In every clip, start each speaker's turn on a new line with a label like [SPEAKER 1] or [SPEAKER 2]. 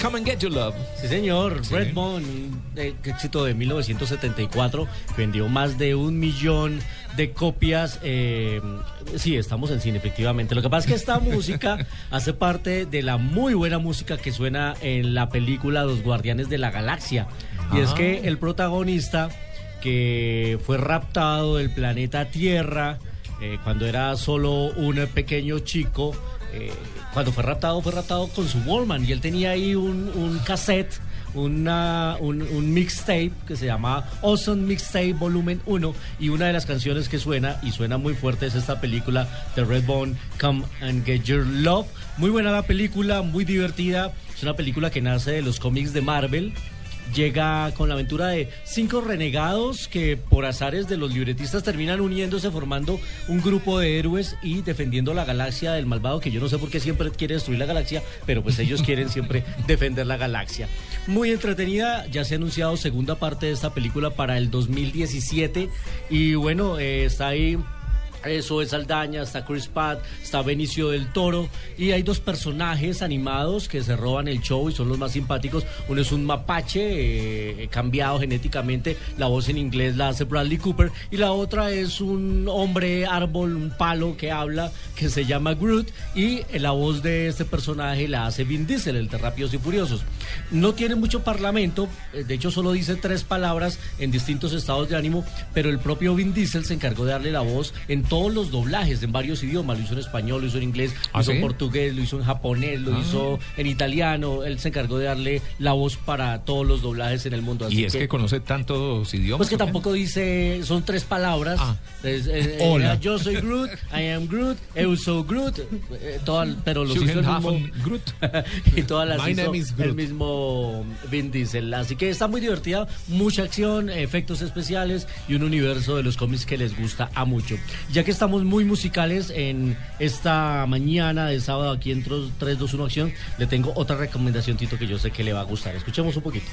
[SPEAKER 1] Come and get your love.
[SPEAKER 2] Sí, señor. Redbone, un eh, éxito de 1974, vendió más de un millón de copias. eh, sí, estamos en cine, efectivamente. Lo que pasa es que esta música hace parte de la muy buena música que suena en la película Los Guardianes de la Galaxia. Y es que el protagonista, que fue raptado del planeta Tierra, eh, cuando era solo un pequeño chico, eh, cuando fue raptado, fue raptado con su Wallman y él tenía ahí un, cassette, una, un, mixtape que se llama Awesome Mixtape Volumen 1 y una de las canciones que suena y suena muy fuerte es esta película de Redbone, Come and Get Your Love. Muy buena la película, muy divertida. Es una película que nace de los cómics de Marvel llega con la aventura de cinco renegados que por azares de los libretistas terminan uniéndose formando un grupo de héroes y defendiendo la galaxia del malvado que yo no sé por qué siempre quiere destruir la galaxia, pero pues ellos quieren siempre defender la galaxia. Muy entretenida, ya se ha anunciado segunda parte de esta película para el 2017 y bueno, eh, está ahí eso es Saldaña, está Chris Pratt, está Benicio del Toro y hay dos personajes animados que se roban el show y son los más simpáticos. Uno es un mapache eh, cambiado genéticamente, la voz en inglés la hace Bradley Cooper y la otra es un hombre árbol, un palo que habla que se llama Groot y eh, la voz de este personaje la hace Vin Diesel, el de Rápidos y Furiosos. No tiene mucho parlamento, eh, de hecho solo dice tres palabras en distintos estados de ánimo, pero el propio Vin Diesel se encargó de darle la voz en todos los doblajes en varios idiomas. Lo hizo en español, lo hizo en inglés, lo
[SPEAKER 1] ¿Ah,
[SPEAKER 2] hizo en
[SPEAKER 1] sí?
[SPEAKER 2] portugués, lo hizo en japonés, lo hizo en italiano. Él se encargó de darle la voz para todos los doblajes en el mundo. Así
[SPEAKER 1] Y es que conoce tantos idiomas.
[SPEAKER 2] pues que tampoco dice, son tres palabras.
[SPEAKER 1] Ah.
[SPEAKER 2] Es, eh,
[SPEAKER 1] Hola.
[SPEAKER 2] eh, yo soy Groot, I am Groot, eu soy Groot, eh, toda- pero los hizo el mismo,
[SPEAKER 1] Groot.
[SPEAKER 2] y todas las
[SPEAKER 3] My
[SPEAKER 2] hizo
[SPEAKER 3] name is
[SPEAKER 2] el
[SPEAKER 3] Groot.
[SPEAKER 2] mismo Vin Diesel. Así que está muy divertida, mucha acción, efectos especiales y un universo de los cómics que les gusta a mucho. Ya que estamos muy musicales en esta mañana de sábado aquí en 321 Acción, le tengo otra recomendación, Tito, que yo sé que le va a gustar. Escuchemos un poquito.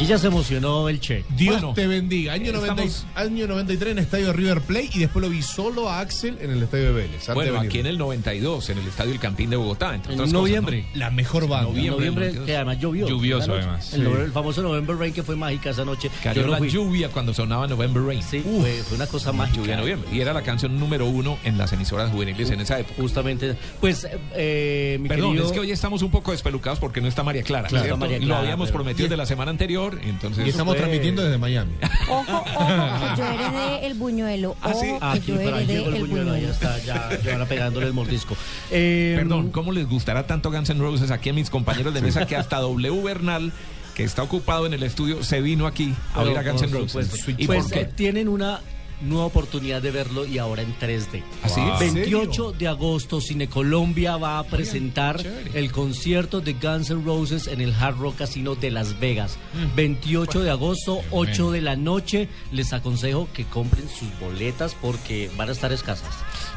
[SPEAKER 2] Aquí ya se emocionó el Che.
[SPEAKER 3] Dios
[SPEAKER 1] Bueno,
[SPEAKER 3] te bendiga. Año,
[SPEAKER 1] estamos-
[SPEAKER 3] 90 y- año 93 en el estadio de River Plate y después lo vi solo a Axel en el estadio de Vélez. de
[SPEAKER 1] Bueno, aquí en el 92, en el Estadio El Campín de Bogotá. Entre
[SPEAKER 2] En
[SPEAKER 1] otras
[SPEAKER 2] noviembre.
[SPEAKER 1] cosas,
[SPEAKER 3] La mejor banda.
[SPEAKER 1] Noviembre.
[SPEAKER 2] En noviembre,
[SPEAKER 1] del 92.
[SPEAKER 2] que además llovió.
[SPEAKER 1] Lluvioso, además.
[SPEAKER 2] El,
[SPEAKER 3] Sí.
[SPEAKER 2] nove- el famoso November Rain que fue mágica esa noche.
[SPEAKER 1] ¿no? Cayó
[SPEAKER 2] no
[SPEAKER 1] la
[SPEAKER 2] fui.
[SPEAKER 1] lluvia cuando sonaba November Rain.
[SPEAKER 2] Sí, fue, fue una cosa mágica.
[SPEAKER 1] Lluvia de noviembre. Y era la canción número uno en las emisoras juveniles en esa época.
[SPEAKER 2] Justamente. Pues, eh, mi
[SPEAKER 1] Perdón,
[SPEAKER 2] querido...
[SPEAKER 1] es que hoy estamos un poco despelucados porque no está María Clara.
[SPEAKER 2] Claro, María
[SPEAKER 1] Lo
[SPEAKER 2] Clara,
[SPEAKER 1] habíamos
[SPEAKER 2] pero-
[SPEAKER 1] prometido de la semana anterior, entonces.
[SPEAKER 3] Y estamos transmitiendo desde Miami.
[SPEAKER 4] Ojo, ojo, que yo heredé el buñuelo.
[SPEAKER 1] Ah, sí.
[SPEAKER 4] Que
[SPEAKER 2] Aquí,
[SPEAKER 4] yo
[SPEAKER 2] por ahí
[SPEAKER 4] heredé
[SPEAKER 2] el
[SPEAKER 4] el
[SPEAKER 2] buñuelo, ahí
[SPEAKER 4] buñuelo.
[SPEAKER 2] está, ya, ya van pegándole el mordisco. Eh,
[SPEAKER 1] Perdón, ¿cómo les gustará tanto Guns N' Roses aquí a mis compañeros de mesa que hasta W Bernal, que está ocupado en el estudio, se vino aquí a oír a Guns N' Roses? ¿Y
[SPEAKER 2] Pues
[SPEAKER 1] por qué?
[SPEAKER 2] eh, tienen una nueva oportunidad de verlo y ahora en 3D.
[SPEAKER 1] ¿Ah, sí?
[SPEAKER 3] Wow.
[SPEAKER 2] 28 de agosto, Cine Colombia va a presentar el concierto de Guns N' Roses en el Hard Rock Casino de Las Vegas. 28 de agosto, 8 de la noche. Les aconsejo que compren sus boletas porque van a estar escasas.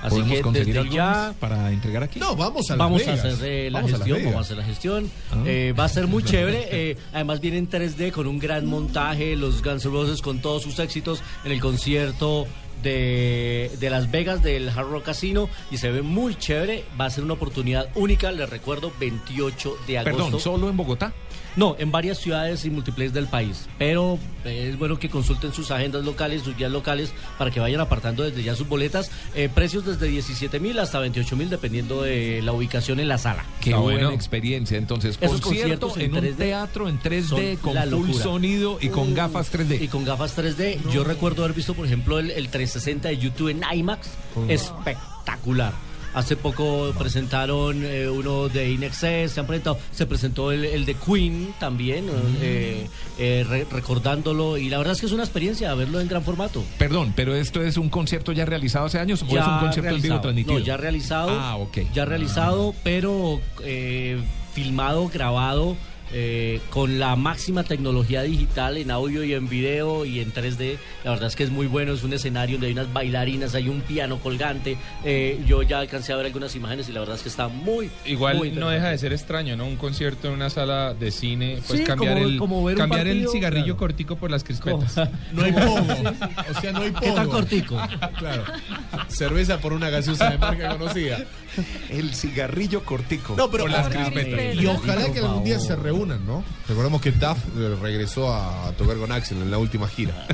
[SPEAKER 2] Así
[SPEAKER 1] ¿Podemos
[SPEAKER 2] que
[SPEAKER 1] conseguir
[SPEAKER 2] desde ya
[SPEAKER 1] para entregar aquí?
[SPEAKER 3] No, vamos a
[SPEAKER 2] Vamos a hacer eh, la
[SPEAKER 3] Vamos
[SPEAKER 2] gestión, vamos a hacer la gestión.
[SPEAKER 1] Ah.
[SPEAKER 2] Eh, va a ser muy chévere. eh, además viene en 3D con un gran montaje, los Guns N' Roses con todos sus éxitos en el concierto de, de Las Vegas, del Hard Rock Casino, y se ve muy chévere. Va a ser una oportunidad única, les recuerdo, 28 de agosto.
[SPEAKER 1] Perdón, ¿solo en Bogotá?
[SPEAKER 2] No, en varias ciudades y multiplex del país. Pero eh, es bueno que consulten sus agendas locales, sus guías locales, para que vayan apartando desde ya sus boletas. Eh, precios desde 17 mil hasta 28 mil, dependiendo de la ubicación en la sala.
[SPEAKER 1] Qué
[SPEAKER 5] Ah,
[SPEAKER 1] buena
[SPEAKER 5] bueno.
[SPEAKER 1] experiencia. Entonces,
[SPEAKER 2] Esos
[SPEAKER 1] concierto
[SPEAKER 2] conciertos
[SPEAKER 1] en
[SPEAKER 2] en
[SPEAKER 1] un
[SPEAKER 2] 3D
[SPEAKER 1] teatro en 3D
[SPEAKER 2] son
[SPEAKER 1] con full sonido y con gafas 3D.
[SPEAKER 2] Y con gafas 3D. Yo recuerdo haber visto, por ejemplo, el, el 360 de YouTube en IMAX. Espectacular. Hace poco presentaron eh, uno de Inexcess, se han presentado, se presentó el, el de Queen también, eh, eh, re- recordándolo, y la verdad es que es una experiencia verlo en gran formato.
[SPEAKER 1] Perdón, pero esto es un concierto ya realizado hace años o es un concierto en vivo
[SPEAKER 2] realizado.
[SPEAKER 1] transmitido?
[SPEAKER 2] No, ya realizado.
[SPEAKER 1] Ah, ok.
[SPEAKER 2] Ya realizado, pero eh, filmado, grabado. Eh, con la máxima tecnología digital en audio y en video y en 3D. La verdad es que es muy bueno. Es un escenario donde hay unas bailarinas, hay un piano colgante. Eh, yo ya alcancé a ver algunas imágenes y la verdad es que está muy.
[SPEAKER 5] Igual
[SPEAKER 2] muy
[SPEAKER 5] no deja de ser extraño, ¿no? Un concierto en una sala de cine, pues
[SPEAKER 2] Sí,
[SPEAKER 5] cambiar,
[SPEAKER 2] como-
[SPEAKER 5] el,
[SPEAKER 2] como ver un
[SPEAKER 5] cambiar el cigarrillo
[SPEAKER 2] claro.
[SPEAKER 5] cortico por las crispetas.
[SPEAKER 3] No hay pogo. O sea, no hay pogo.
[SPEAKER 2] ¿Qué tan cortico?
[SPEAKER 3] Claro. Cerveza por una gaseosa de marca conocida.
[SPEAKER 1] El cigarrillo cortico.
[SPEAKER 3] No, pero
[SPEAKER 5] Por las crispetas.
[SPEAKER 3] Y ojalá que algún día se
[SPEAKER 2] favor.
[SPEAKER 3] ¿No? Recordemos que Duff eh, regresó a tocar con Axel en la última gira.